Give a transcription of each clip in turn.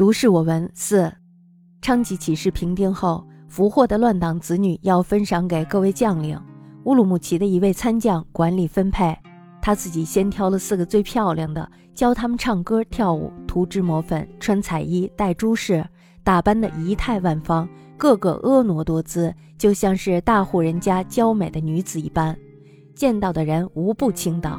如是我闻。四，昌吉起事平定后，俘获的乱党子女要分赏给各位将领。乌鲁木齐的一位参将管理分配，他自己先挑了四个最漂亮的，教他们唱歌跳舞，涂脂抹粉，穿彩衣，戴珠饰，打扮的仪态万方，个个婀娜多姿，就像是大户人家娇美的女子一般，见到的人无不倾倒。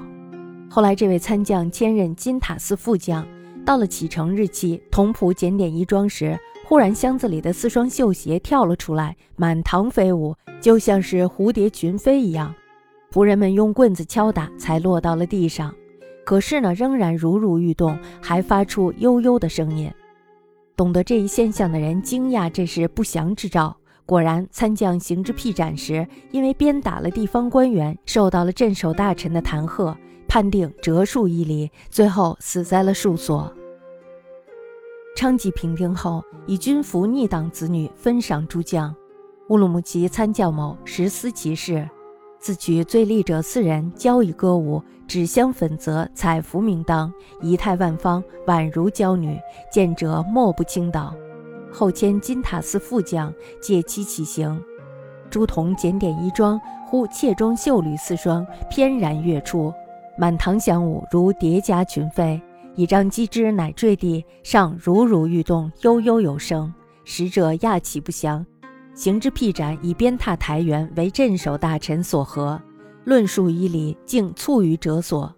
后来，这位参将兼任金塔司副将。到了启程日期，童仆检点衣装时，忽然箱子里的四双绣鞋跳了出来，满堂飞舞，就像是蝴蝶群飞一样。仆人们用棍子敲打，才落到了地上。可是呢，仍然如如欲动，还发出悠悠的声音。懂得这一现象的人惊讶，这是不祥之兆。果然，参将行至辟斩时，因为鞭打了地方官员，受到了镇守大臣的弹劾。判定折树一厘，最后死在了树所。昌吉平定后，以军服逆党子女分赏诸将。乌鲁木齐参将某实思其事，自取最利者四人，交以歌舞，纸香粉泽，彩服名当，仪态万方，宛如娇女，见者莫不倾倒。后迁金塔寺副将，借妻起行。朱仝检点衣装，忽妾中绣履四双，翩然跃出。满堂响舞，如叠加群飞；以张机枝乃坠地，上如如欲动，悠悠有声。使者讶其不祥，行之辟斩，以鞭挞台原为镇守大臣所合，论述以礼，竟促于者所。